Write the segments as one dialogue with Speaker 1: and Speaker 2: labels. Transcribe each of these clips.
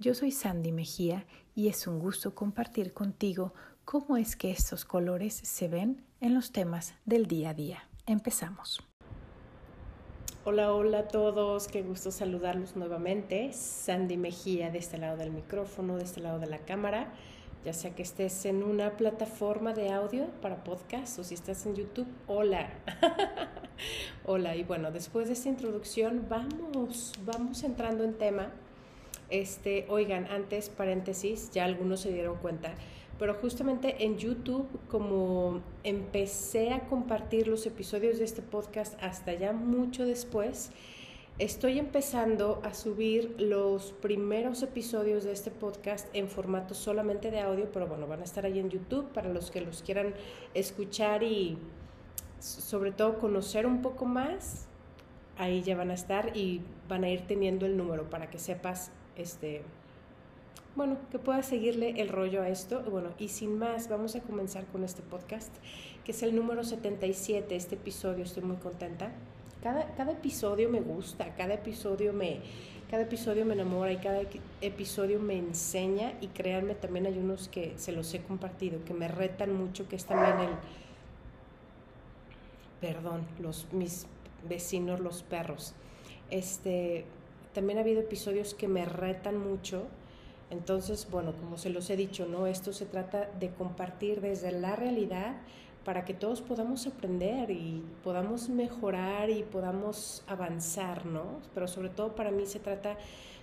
Speaker 1: Yo soy Sandy Mejía y es un gusto compartir contigo cómo es que estos colores se ven en los temas del día a día. Empezamos.
Speaker 2: Hola, hola a todos, qué gusto saludarlos nuevamente. Sandy Mejía de este lado del micrófono, de este lado de la cámara, ya sea que estés en una plataforma de audio para podcast o si estás en YouTube, hola. hola, y bueno, después de esta introducción vamos, vamos entrando en tema este, oigan, antes paréntesis, ya algunos se dieron cuenta, pero justamente en YouTube, como empecé a compartir los episodios de este podcast hasta ya mucho después, estoy empezando a subir los primeros episodios de este podcast en formato solamente de audio, pero bueno, van a estar ahí en YouTube para los que los quieran escuchar y sobre todo conocer un poco más. Ahí ya van a estar y van a ir teniendo el número para que sepas este, bueno, que pueda seguirle el rollo a esto. Bueno, y sin más, vamos a comenzar con este podcast, que es el número 77, este episodio, estoy muy contenta. Cada, cada episodio me gusta, cada episodio me, cada episodio me enamora y cada episodio me enseña y créanme, también hay unos que se los he compartido, que me retan mucho, que es también el, perdón, los, mis vecinos, los perros. Este, también ha habido episodios que me retan mucho. Entonces, bueno, como se los he dicho, ¿no? Esto se trata de compartir desde la realidad para que todos podamos aprender y podamos mejorar y podamos avanzar, ¿no? Pero sobre todo para mí se trata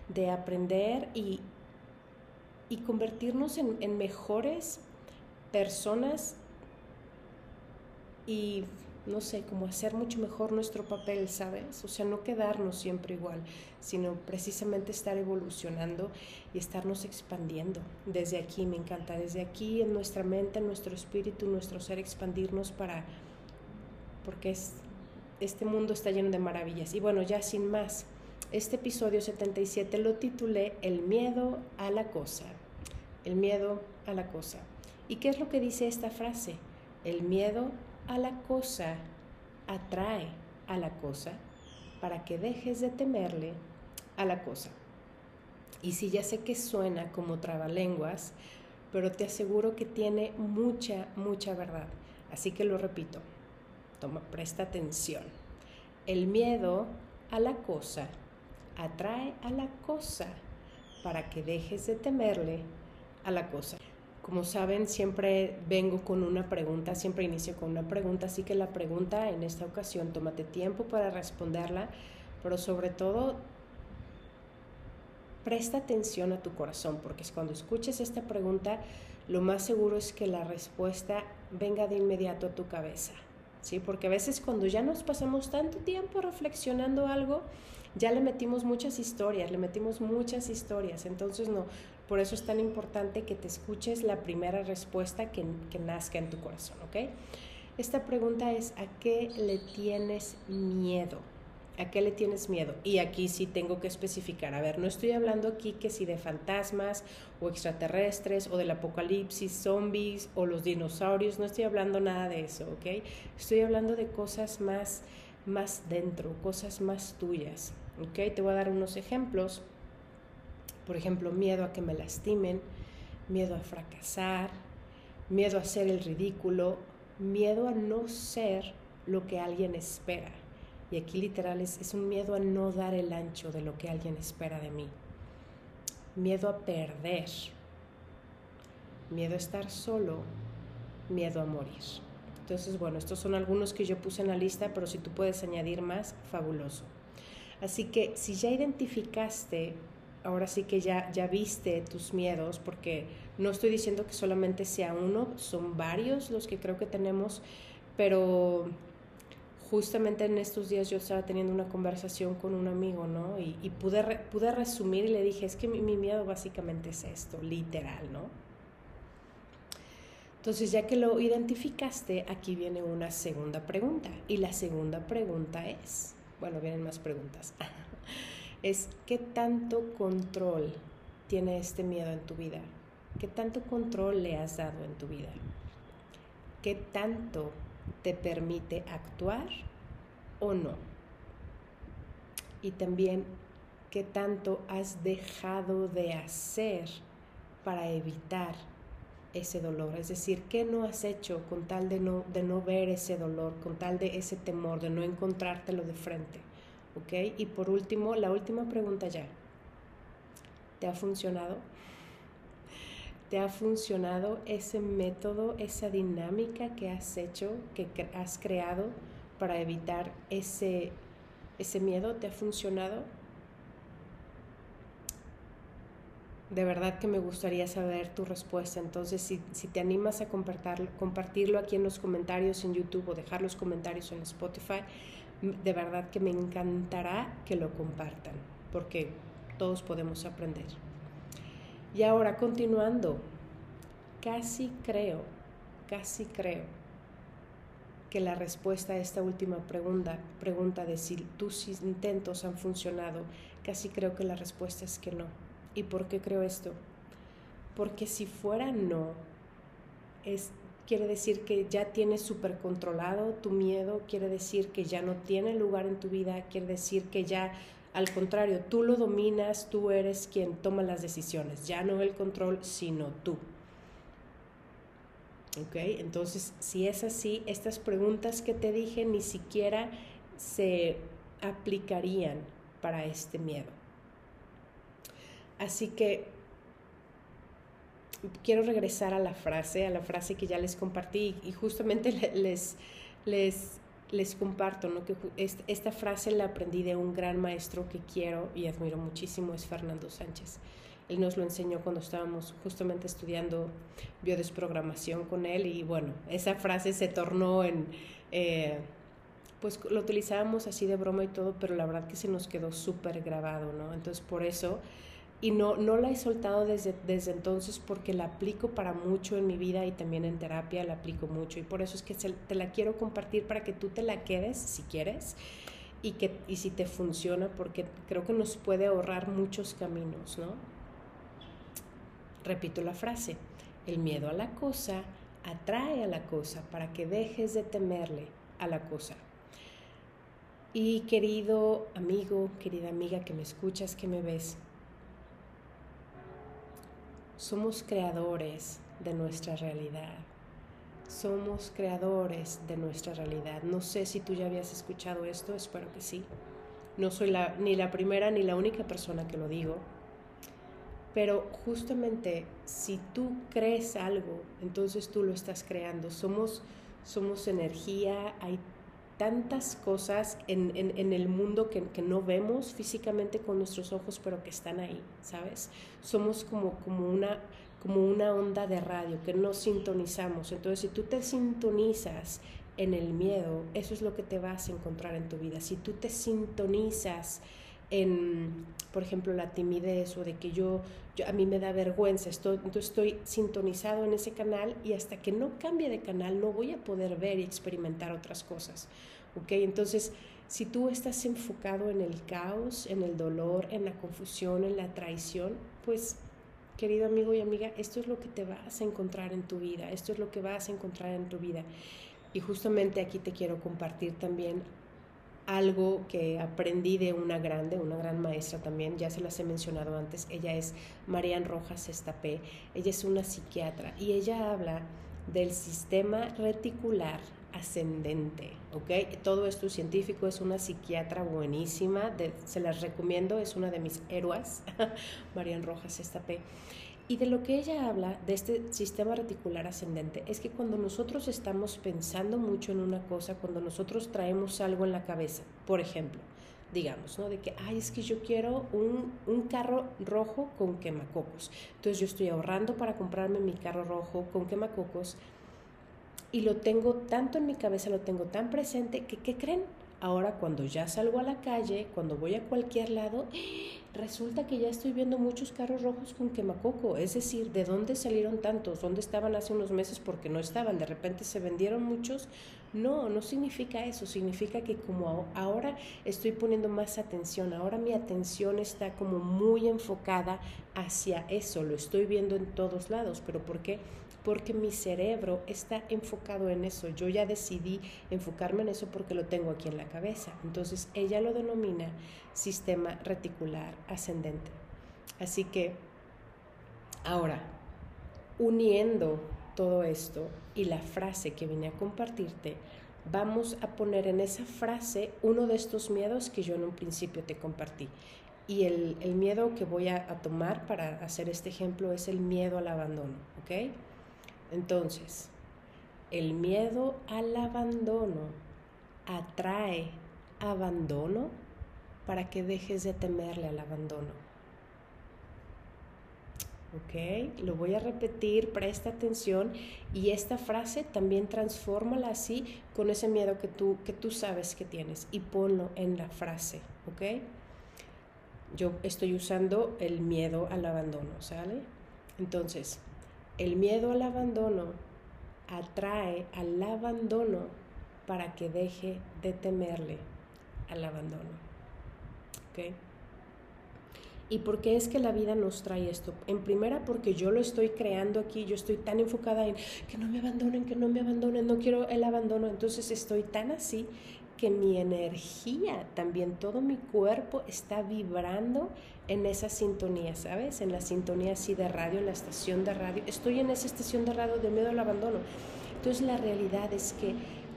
Speaker 2: de aprender y, y convertirnos en, en mejores personas y no sé, como hacer mucho mejor nuestro papel, ¿sabes? O sea, no quedarnos siempre igual, sino precisamente estar evolucionando y estarnos expandiendo. Desde aquí, me encanta, desde aquí en nuestra mente, en nuestro espíritu, nuestro ser, expandirnos para, porque es, este mundo está lleno de maravillas. Y bueno, ya sin más, este episodio 77 lo titulé El miedo a la cosa. El miedo a la cosa. ¿Y qué es lo que dice esta frase? El miedo la cosa atrae a la cosa para que dejes de temerle a la cosa. Y si ya sé que suena como trabalenguas, pero te aseguro que tiene mucha, mucha verdad. Así que lo repito. Toma, presta atención. El miedo a la cosa atrae a la cosa para que dejes de temerle a la cosa. Como saben, siempre vengo con una pregunta, siempre inicio con una pregunta, así que la pregunta en esta ocasión, tómate tiempo para responderla, pero sobre todo presta atención a tu corazón, porque cuando escuches esta pregunta, lo más seguro es que la respuesta venga de inmediato a tu cabeza. ¿Sí? Porque a veces cuando ya nos pasamos tanto tiempo reflexionando algo, ya le metimos muchas historias, le metimos muchas historias. Entonces, no, por eso es tan importante que te escuches la primera respuesta que, que nazca en tu corazón, ¿ok? Esta pregunta es, ¿a qué le tienes miedo? ¿A qué le tienes miedo? Y aquí sí tengo que especificar. A ver, no estoy hablando aquí que si de fantasmas o extraterrestres o del apocalipsis, zombies o los dinosaurios, no estoy hablando nada de eso, ¿ok? Estoy hablando de cosas más, más dentro, cosas más tuyas, ¿ok? Te voy a dar unos ejemplos. Por ejemplo, miedo a que me lastimen, miedo a fracasar, miedo a hacer el ridículo, miedo a no ser lo que alguien espera. Y aquí literal es, es un miedo a no dar el ancho de lo que alguien espera de mí. Miedo a perder, miedo a estar solo, miedo a morir. Entonces, bueno, estos son algunos que yo puse en la lista, pero si tú puedes añadir más, fabuloso. Así que si ya identificaste ahora sí que ya, ya viste tus miedos, porque no estoy diciendo que solamente sea uno, son varios los que creo que tenemos, pero justamente en estos días yo estaba teniendo una conversación con un amigo, ¿no? Y, pude, pude resumir y le dije, es que mi, mi, miedo básicamente es esto, literal, ¿no? Entonces, ya que lo identificaste, aquí viene una segunda pregunta. Y la segunda pregunta es, bueno, vienen más preguntas, es ¿qué tanto control tiene este miedo en tu vida? ¿Qué tanto control le has dado en tu vida? ¿Qué tanto te permite actuar o no? Y también, ¿qué tanto has dejado de hacer para evitar ese dolor? Es decir, ¿qué no has hecho con tal de no, de no ver ese dolor, con tal de ese temor, de no encontrártelo de frente? ¿Ok? Y por último, la última pregunta ya. ¿Te ha funcionado? ¿Te ha funcionado ese método, esa dinámica que has hecho, que has creado para evitar ese, ese miedo? ¿Te ha funcionado? De verdad que me gustaría saber tu respuesta. Entonces, si, si te animas a compartirlo, compartirlo aquí en los comentarios en YouTube o dejar los comentarios en Spotify, de verdad que me encantará que lo compartan, porque todos podemos aprender. Y ahora, continuando, casi creo, casi creo que la respuesta a esta última pregunta, pregunta de si tus intentos han funcionado, casi creo que la respuesta es que no. ¿Y por qué creo esto? Porque si fuera no, es, quiere decir que ya tienes súper controlado tu miedo, quiere decir que ya no tiene lugar en tu vida, quiere decir que ya al contrario, tú lo dominas, tú eres quien toma las decisiones, ya no el control, sino tú. ¿Ok? Entonces, si es así, estas preguntas que te dije ni siquiera se aplicarían para este miedo. Así que quiero regresar a la frase, a la frase que ya les compartí y justamente les, les les comparto ¿no? que esta frase la aprendí de un gran maestro que quiero y admiro muchísimo, es Fernando Sánchez. Él nos lo enseñó cuando estábamos justamente estudiando biodesprogramación con él y bueno, esa frase se tornó en, eh, pues lo utilizábamos así de broma y todo, pero la verdad que se nos quedó súper grabado, ¿no? Entonces por eso y no, no la he soltado desde, desde entonces porque la aplico para mucho en mi vida y también en terapia la aplico mucho y por eso es que te la quiero compartir para que tú te la quedes si quieres y, que, y si te funciona porque creo que nos puede ahorrar muchos caminos, ¿no? Repito la frase, el miedo a la cosa atrae a la cosa para que dejes de temerle a la cosa. Y querido amigo, querida amiga que me escuchas, que me ves, somos creadores de nuestra realidad. Somos creadores de nuestra realidad. No sé si tú ya habías escuchado esto, espero que sí. No soy la, ni la primera ni la única persona que lo digo. Pero justamente si tú crees algo, entonces tú lo estás creando. Somos, somos energía, hay tantas cosas en, en, el mundo que, que, no vemos físicamente con nuestros ojos, pero que están ahí, ¿sabes? Somos como, como, una, como una onda de radio que no sintonizamos. Entonces, si tú te sintonizas en el miedo, eso es lo que te vas a encontrar en tu vida. Si tú te sintonizas en, por ejemplo, la timidez o de que yo, yo a mí me da vergüenza, estoy, entonces estoy sintonizado en ese canal y hasta que no cambie de canal no voy a poder ver y experimentar otras cosas. ¿Ok? Entonces, si tú estás enfocado en el caos, en el dolor, en la confusión, en la traición, pues querido amigo y amiga, esto es lo que te vas a encontrar en tu vida, esto es lo que vas a encontrar en tu vida. Y justamente aquí te quiero compartir también algo que aprendí de una grande, una gran maestra también, ya se las he mencionado antes, ella es Marian Rojas Estapé, ella es una psiquiatra y ella habla del sistema reticular ascendente, ¿ok? Todo esto científico, es una psiquiatra buenísima, se las recomiendo, es una de mis héroes, Marian Rojas Estapé. Y de lo que ella habla, de este sistema reticular ascendente, es que cuando nosotros estamos pensando mucho en una cosa, cuando nosotros traemos algo en la cabeza, por ejemplo, digamos, ¿no? De que, ay, es que yo quiero un, un, carro rojo con quemacocos. Entonces yo estoy ahorrando para comprarme mi carro rojo con quemacocos y lo tengo tanto en mi cabeza, lo tengo tan presente que, ¿qué creen? Ahora cuando ya salgo a la calle, cuando voy a cualquier lado, resulta que ya estoy viendo muchos carros rojos con quemacoco. Es decir, ¿de dónde salieron tantos? ¿Dónde estaban hace unos meses porque no estaban? ¿De repente se vendieron muchos? No, no significa eso. Significa que como ahora estoy poniendo más atención, ahora mi atención está como muy enfocada hacia eso. Lo estoy viendo en todos lados. ¿Pero por qué? Porque mi cerebro está enfocado en eso. Yo ya decidí enfocarme en eso porque lo tengo aquí en la cabeza. Entonces ella lo denomina sistema reticular ascendente. Así que ahora, uniendo todo esto y la frase que vine a compartirte, vamos a poner en esa frase uno de estos miedos que yo en un principio te compartí. Y el, miedo que voy a, a, tomar para hacer este ejemplo es el miedo al abandono, ¿ok? Entonces, el miedo al abandono atrae abandono para que dejes de temerle al abandono. ¿ok? Lo voy a repetir, presta atención y esta frase también transfórmala así con ese miedo que tú, que tú sabes que tienes y ponlo en la frase, ¿ok? Yo estoy usando el miedo al abandono, ¿sale? Entonces, el miedo al abandono atrae al abandono para que deje de temerle al abandono. ¿Ok? ¿Y por qué es que la vida nos trae esto? En primera, porque yo lo estoy creando aquí, yo estoy tan enfocada en que no me abandonen, que no me abandonen, no quiero el abandono, entonces estoy tan así que mi energía, también todo mi cuerpo está vibrando en esa sintonía, ¿sabes? En la sintonía así de radio, en la estación de radio. Estoy en esa estación de radio de miedo al abandono. Entonces la realidad es que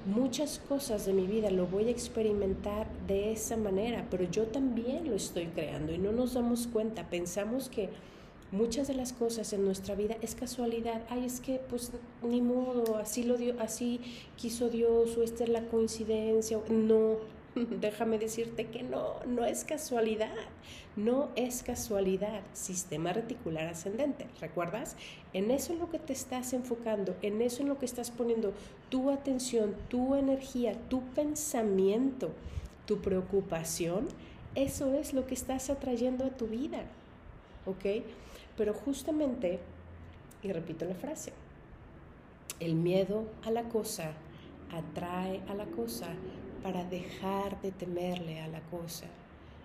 Speaker 2: muchas cosas de mi vida lo voy a experimentar de esa manera, pero yo también lo estoy creando y no nos damos cuenta. Pensamos que muchas de las cosas en nuestra vida es casualidad. Ay, es que pues ni modo, así lo dio, así quiso Dios o esta es la coincidencia. No, déjame decirte que no, no es casualidad. No es casualidad. Sistema reticular ascendente. ¿Recuerdas? En eso es lo que te estás enfocando, en eso es lo que estás poniendo tu atención, tu energía, tu pensamiento, tu preocupación. Eso es lo que estás atrayendo a tu vida. ¿Ok? Pero justamente, y repito la frase, el miedo a la cosa atrae a la cosa para dejar de temerle a la cosa.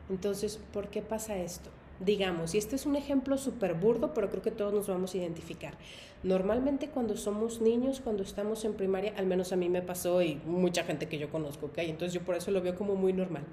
Speaker 2: Entonces, ¿por qué pasa esto? Digamos, y este es un ejemplo súper burdo, pero creo que todos nos vamos a identificar. Normalmente cuando somos niños, cuando estamos en primaria, al menos a mí me pasó y mucha gente que yo conozco, ¿ok? Entonces yo por eso lo veo como muy normal.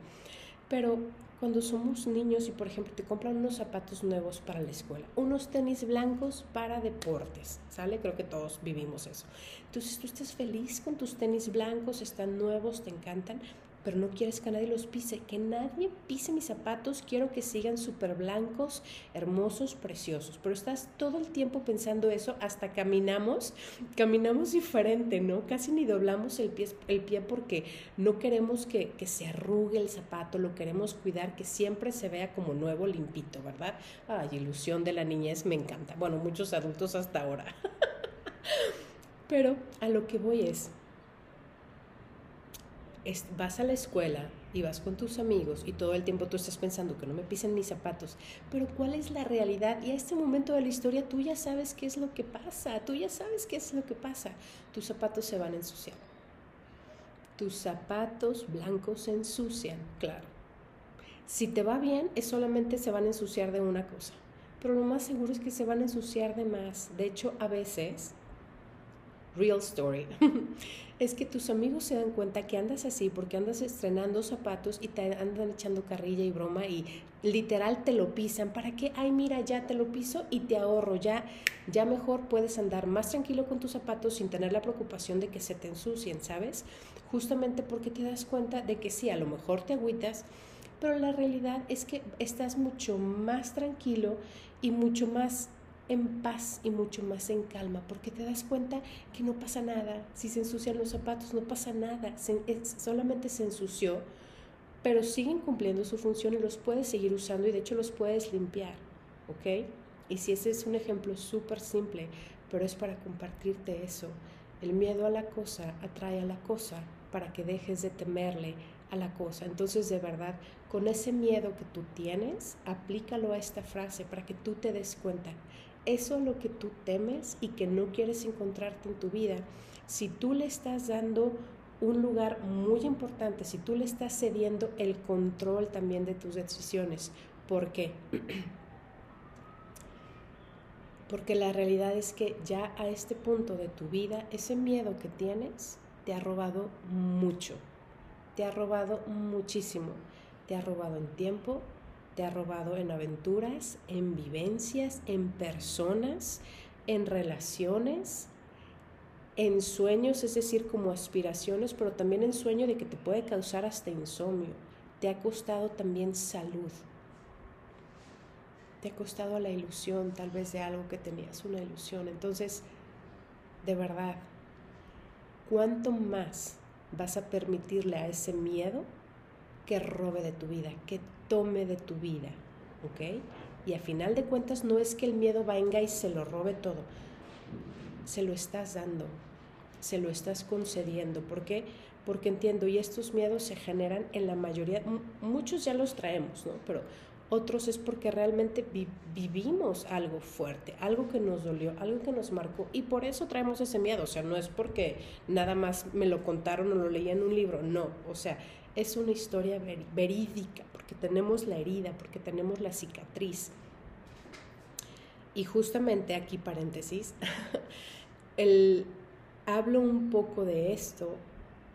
Speaker 2: Pero cuando somos niños y por ejemplo te compran unos zapatos nuevos para la escuela, unos tenis blancos para deportes, ¿sale? Creo que todos vivimos eso. Entonces tú estás feliz con tus tenis blancos, están nuevos, te encantan, pero no quieres que nadie los pise, que nadie pise mis zapatos, quiero que sigan súper blancos, hermosos, preciosos, pero estás todo el tiempo pensando eso, hasta caminamos, caminamos diferente, ¿no? Casi ni doblamos el pie, el pie porque no queremos que, que se arrugue el zapato, lo queremos cuidar, que siempre se vea como nuevo, limpito, ¿verdad? Ay, ilusión de la niñez, me encanta. Bueno, muchos adultos hasta ahora. pero a lo que voy es, vas a la escuela y vas con tus amigos y todo el tiempo tú estás pensando que no me pisen mis zapatos, pero ¿cuál es la realidad? Y a este momento de la historia tú ya sabes qué es lo que pasa, tú ya sabes qué es lo que pasa. Tus zapatos se van a ensuciar. Tus zapatos blancos se ensucian, claro. Si te va bien, es solamente se van a ensuciar de una cosa, pero lo más seguro es que se van a ensuciar de más. De hecho, a veces real story, es que tus amigos se dan cuenta que andas así porque andas estrenando zapatos y te andan echando carrilla y broma y literal te lo pisan. ¿Para qué? Ay, mira, ya te lo piso y te ahorro. Ya, ya mejor puedes andar más tranquilo con tus zapatos sin tener la preocupación de que se te ensucien, ¿sabes? Justamente porque te das cuenta de que sí, a lo mejor te agüitas, pero la realidad es que estás mucho más tranquilo y mucho más en paz y mucho más en calma, porque te das cuenta que no pasa nada. Si se ensucian los zapatos, no pasa nada, solamente se ensució, pero siguen cumpliendo su función y los puedes seguir usando y de hecho los puedes limpiar, ¿ok? Y si ese es un ejemplo súper simple, pero es para compartirte eso. El miedo a la cosa atrae a la cosa para que dejes de temerle a la cosa. Entonces, de verdad, con ese miedo que tú tienes, aplícalo a esta frase para que tú te des cuenta. Eso es lo que tú temes y que no quieres encontrarte en tu vida. Si tú le estás dando un lugar muy importante, si tú le estás cediendo el control también de tus decisiones. ¿Por qué? Porque la realidad es que ya a este punto de tu vida, ese miedo que tienes te ha robado mucho te ha robado muchísimo. Te ha robado en tiempo, te ha robado en aventuras, en vivencias, en personas, en relaciones, en sueños, es decir, como aspiraciones, pero también en sueño de que te puede causar hasta insomnio. Te ha costado también salud. Te ha costado la ilusión tal vez de algo que tenías, una ilusión. Entonces, de verdad, ¿cuánto más vas a permitirle a ese miedo que robe de tu vida, que tome de tu vida, ¿ok? Y a final de cuentas no es que el miedo venga y se lo robe todo, se lo estás dando, se lo estás concediendo. ¿Por qué? Porque entiendo, y estos miedos se generan en la mayoría, muchos ya los traemos, ¿no? Pero otros es porque realmente vivimos algo fuerte, algo que nos dolió, algo que nos marcó y por eso traemos ese miedo, o sea, no es porque nada más me lo contaron o lo leí en un libro, no, o sea, es una historia verídica, porque tenemos la herida, porque tenemos la cicatriz. Y justamente aquí paréntesis, el, hablo un poco de esto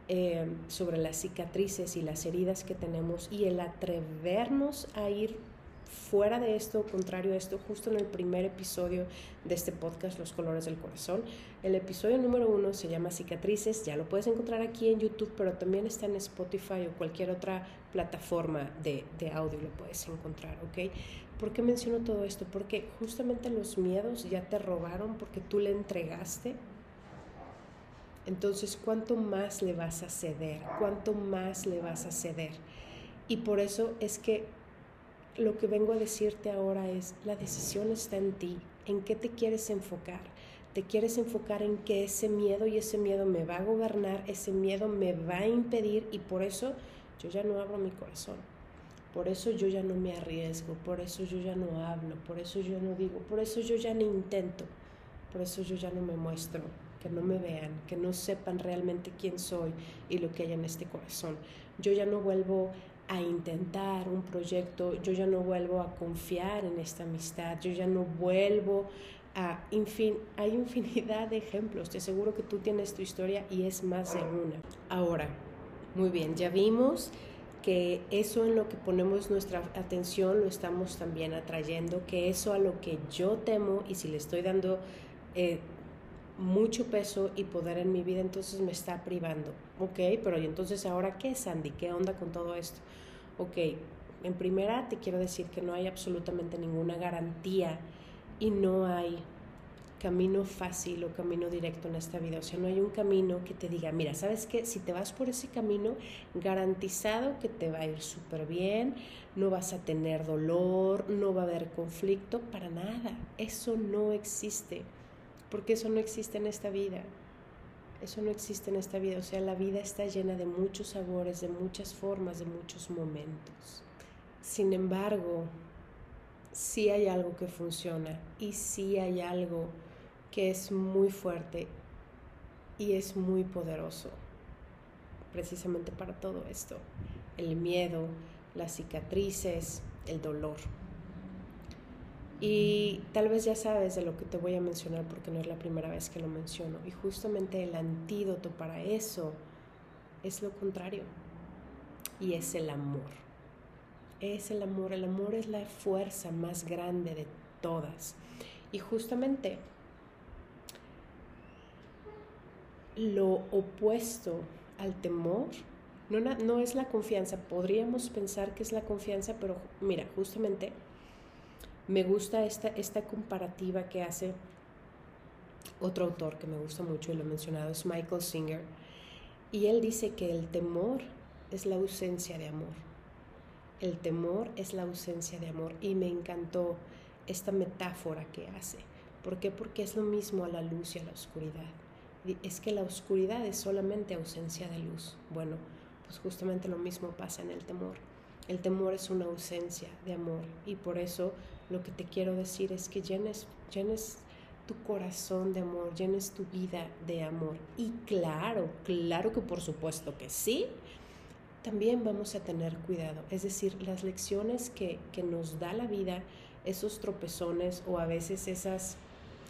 Speaker 2: eh, sobre las cicatrices y las heridas que tenemos y el atrevernos a ir fuera de esto, contrario a esto, justo en el primer episodio de este podcast, Los Colores del Corazón. El episodio número uno se llama Cicatrices, ya lo puedes encontrar aquí en YouTube, pero también está en Spotify o cualquier otra plataforma de, de audio lo puedes encontrar, ¿ok? ¿Por qué menciono todo esto? Porque justamente los miedos ya te robaron porque tú le entregaste entonces, ¿cuánto más le vas a ceder? ¿Cuánto más le vas a ceder? Y por eso es que lo que vengo a decirte ahora es, la decisión está en ti, en qué te quieres enfocar. Te quieres enfocar en que ese miedo y ese miedo me va a gobernar, ese miedo me va a impedir y por eso yo ya no abro mi corazón. Por eso yo ya no me arriesgo, por eso yo ya no hablo, por eso yo no digo, por eso yo ya no intento, por eso yo ya no me muestro, que no me vean, que no sepan realmente quién soy y lo que hay en este corazón. Yo ya no vuelvo a intentar un proyecto, yo ya no vuelvo a confiar en esta amistad, yo ya no vuelvo a, en fin, hay infinidad de ejemplos, te aseguro que tú tienes tu historia y es más de una. Ahora, muy bien, ya vimos que eso en lo que ponemos nuestra atención lo estamos también atrayendo, que eso a lo que yo temo y si le estoy dando eh, mucho peso y poder en mi vida, entonces me está privando. Ok, pero ¿y entonces ahora qué, Sandy? ¿Qué onda con todo esto? Ok, en primera te quiero decir que no hay absolutamente ninguna garantía y no hay camino fácil o camino directo en esta vida. O sea, no hay un camino que te diga, mira, ¿sabes qué? Si te vas por ese camino, garantizado que te va a ir súper bien, no vas a tener dolor, no va a haber conflicto, para nada. Eso no existe porque eso no existe en esta vida. Eso no existe en esta vida. O sea, la vida está llena de muchos sabores, de muchas formas, de muchos momentos. Sin embargo, sí hay algo que funciona y sí hay algo que es muy fuerte y es muy poderoso precisamente para todo esto. El miedo, las cicatrices, el dolor. Y tal vez ya sabes de lo que te voy a mencionar porque no es la primera vez que lo menciono. Y justamente el antídoto para eso es lo contrario. Y es el amor. Es el amor. El amor es la fuerza más grande de todas. Y justamente lo opuesto al temor no, no es la confianza. Podríamos pensar que es la confianza, pero mira, justamente me gusta esta, esta comparativa que hace otro autor que me gusta mucho y lo he mencionado, es Michael Singer. Y él dice que el temor es la ausencia de amor. El temor es la ausencia de amor. Y me encantó esta metáfora que hace. ¿Por qué? Porque es lo mismo a la luz y a la oscuridad. Es que la oscuridad es solamente ausencia de luz. Bueno, pues justamente lo mismo pasa en el temor. El temor es una ausencia de amor y por eso lo que te quiero decir es que llenes, llenes tu corazón de amor, llenes tu vida de amor. Y claro, claro que por supuesto que sí, también vamos a tener cuidado. Es decir, las lecciones que, que nos da la vida, esos tropezones o a veces esas,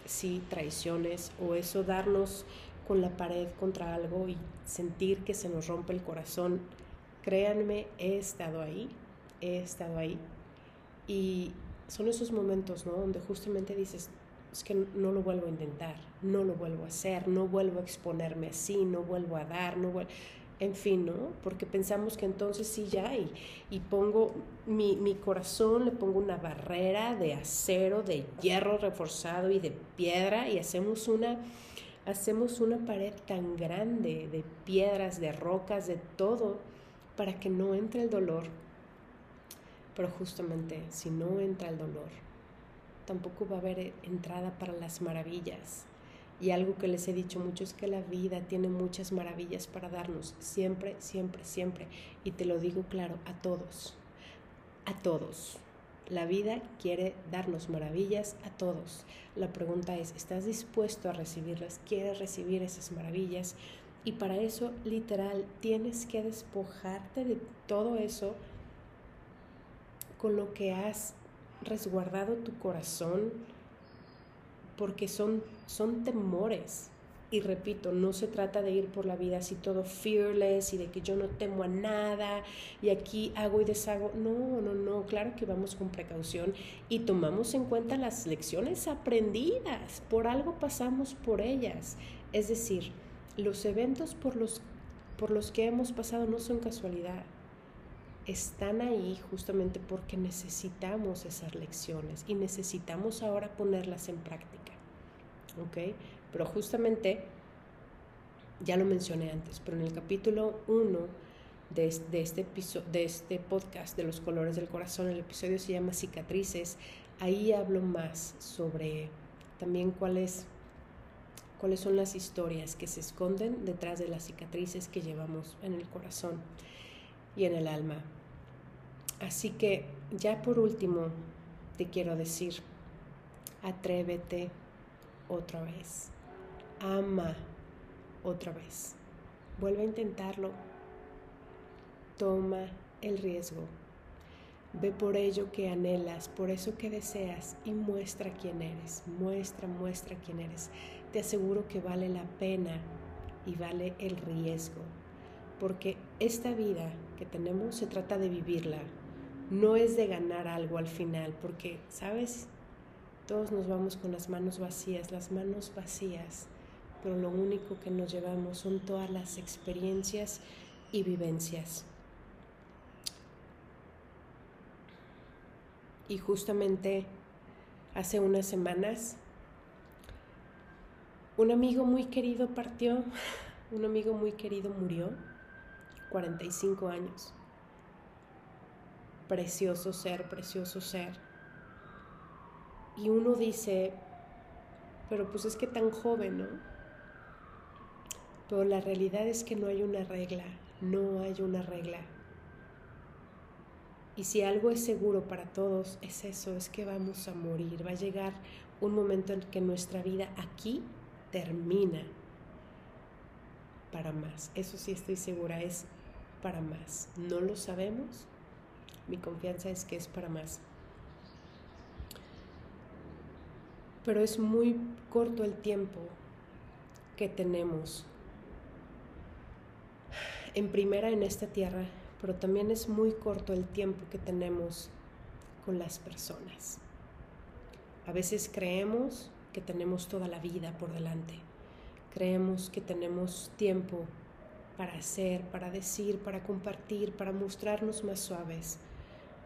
Speaker 2: sí, traiciones o eso darnos con la pared contra algo y sentir que se nos rompe el corazón. Créanme, he estado ahí, he estado ahí. Y son esos momentos, ¿no? Donde justamente dices, es que no lo vuelvo a intentar, no lo vuelvo a hacer, no vuelvo a exponerme así, no vuelvo a dar, no vuelvo... En fin, ¿no? Porque pensamos que entonces sí ya, y, y pongo mi, mi corazón, le pongo una barrera de acero, de hierro reforzado y de piedra, y hacemos una hacemos una pared tan grande de piedras, de rocas, de todo, para que no entre el dolor. Pero justamente si no entra el dolor, tampoco va a haber entrada para las maravillas. Y algo que les he dicho mucho es que la vida tiene muchas maravillas para darnos, siempre, siempre, siempre. Y te lo digo claro, a todos, a todos. La vida quiere darnos maravillas a todos. La pregunta es, ¿estás dispuesto a recibirlas? ¿Quieres recibir esas maravillas? Y para eso, literal, tienes que despojarte de todo eso con lo que has resguardado tu corazón, porque son, son temores, y repito, no se trata de ir por la vida así todo fearless y de que yo no temo a nada y aquí hago y deshago. No, no, no, claro que vamos con precaución y tomamos en cuenta las lecciones aprendidas. Por algo pasamos por ellas. Es decir, los eventos por los, por los que hemos pasado no son casualidad. Están ahí justamente porque necesitamos esas lecciones y necesitamos ahora ponerlas en práctica. ¿Ok? Pero justamente, ya lo mencioné antes, pero en el capítulo 1 de, este episodio, de este podcast de los colores del corazón, el episodio se llama Cicatrices, ahí hablo más sobre también cuáles cuáles son las historias que se esconden detrás de las cicatrices que llevamos en el corazón y en el alma. Así que ya por último te quiero decir, atrévete otra vez ama otra vez. Vuelve a intentarlo. Toma el riesgo. Ve por ello que anhelas, por eso que deseas y muestra quién eres. Muestra, muestra quién eres. Te aseguro que vale la pena y vale el riesgo. Porque esta vida que tenemos se trata de vivirla. No es de ganar algo al final, porque, ¿sabes? Todos nos vamos con las manos vacías, las manos vacías pero lo único que nos llevamos son todas las experiencias y vivencias. Y justamente hace unas semanas, un amigo muy querido partió, un amigo muy querido murió, 45 años. Precioso ser, precioso ser. Y uno dice, pero pues es que tan joven, ¿no? Pero la realidad es que no hay una regla, no hay una regla. Y si algo es seguro para todos, es eso, es que vamos a morir. Va a llegar un momento en que nuestra vida aquí termina para más. Eso sí estoy segura, es para más. No lo sabemos. Mi confianza es que es para más. Pero es muy corto el tiempo que tenemos en primera en esta tierra, pero también es muy corto el tiempo que tenemos con las personas. A veces creemos que tenemos toda la vida por delante. Creemos que tenemos tiempo para hacer, para decir, para compartir, para mostrarnos más suaves,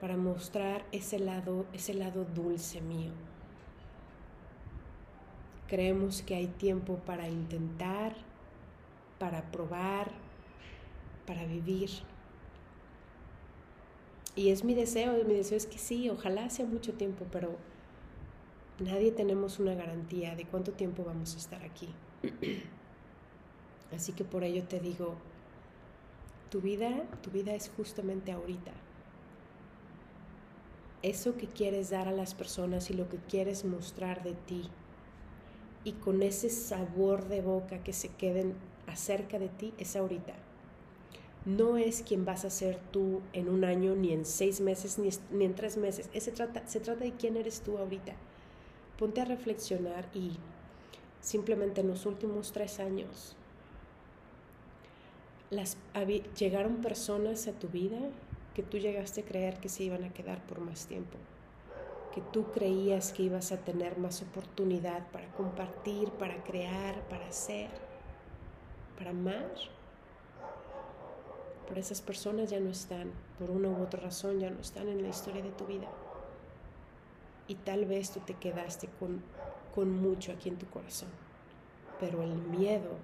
Speaker 2: para mostrar ese lado, ese lado dulce mío. Creemos que hay tiempo para intentar, para probar, para vivir. Y es mi deseo, mi deseo es que sí, ojalá sea mucho tiempo, pero nadie tenemos una garantía de cuánto tiempo vamos a estar aquí. Así que por ello te digo, Tu vida, tu vida es justamente ahorita. Eso que quieres dar a las personas y lo que quieres mostrar de ti. Y con ese sabor de boca que se queden acerca de ti es ahorita. No es quien vas a ser tú en un año, ni en seis meses, ni, en tres meses. Se trata, se trata de quién eres tú ahorita. Ponte a reflexionar y simplemente en los últimos tres años, llegaron personas a tu vida que tú llegaste a creer que se iban a quedar por más tiempo, que tú creías que ibas a tener más oportunidad para compartir, para crear, para hacer, para amar. Pero esas personas ya no están, por una u otra razón, ya no están en la historia de tu vida. Y tal vez tú te quedaste con, con mucho aquí en tu corazón. Pero el miedo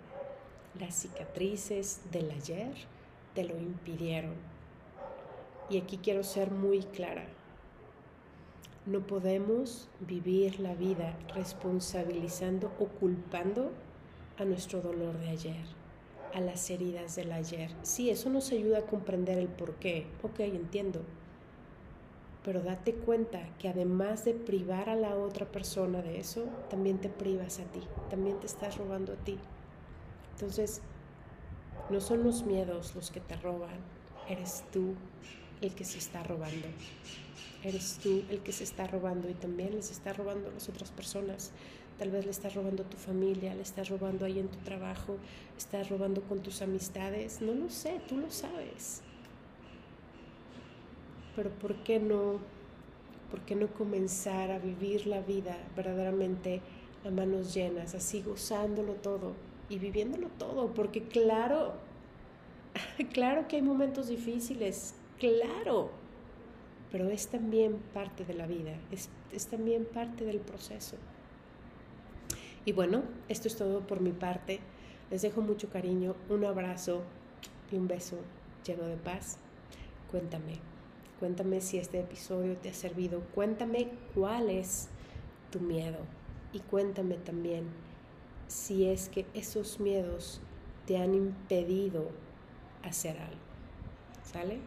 Speaker 2: las cicatrices del ayer te lo impidieron. Y aquí quiero ser muy clara. No podemos vivir la vida responsabilizando o culpando a nuestro dolor de ayer, a las heridas del ayer. Sí, eso nos ayuda a comprender el por qué. Ok, entiendo. Pero date cuenta que además de privar a la otra persona de eso, también te privas a ti, también te estás robando a ti. Entonces, no son los miedos los que te roban, eres tú el que se está robando. Eres tú el que se está robando y también les está robando a las otras personas. Tal vez le estás robando a tu familia, le estás robando ahí en tu trabajo, estás robando con tus amistades. No lo sé, tú lo sabes. Pero ¿por qué no? ¿Por qué no comenzar a vivir la vida verdaderamente a manos llenas, así gozándolo todo? Y viviéndolo todo, porque claro, claro que hay momentos difíciles, claro, pero es también parte de la vida, es, es también parte del proceso. Y bueno, esto es todo por mi parte. Les dejo mucho cariño, un abrazo y un beso lleno de paz. Cuéntame, cuéntame si este episodio te ha servido, cuéntame cuál es tu miedo y cuéntame también si es que esos miedos te han impedido hacer algo. ¿Sale?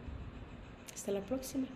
Speaker 2: Hasta la próxima.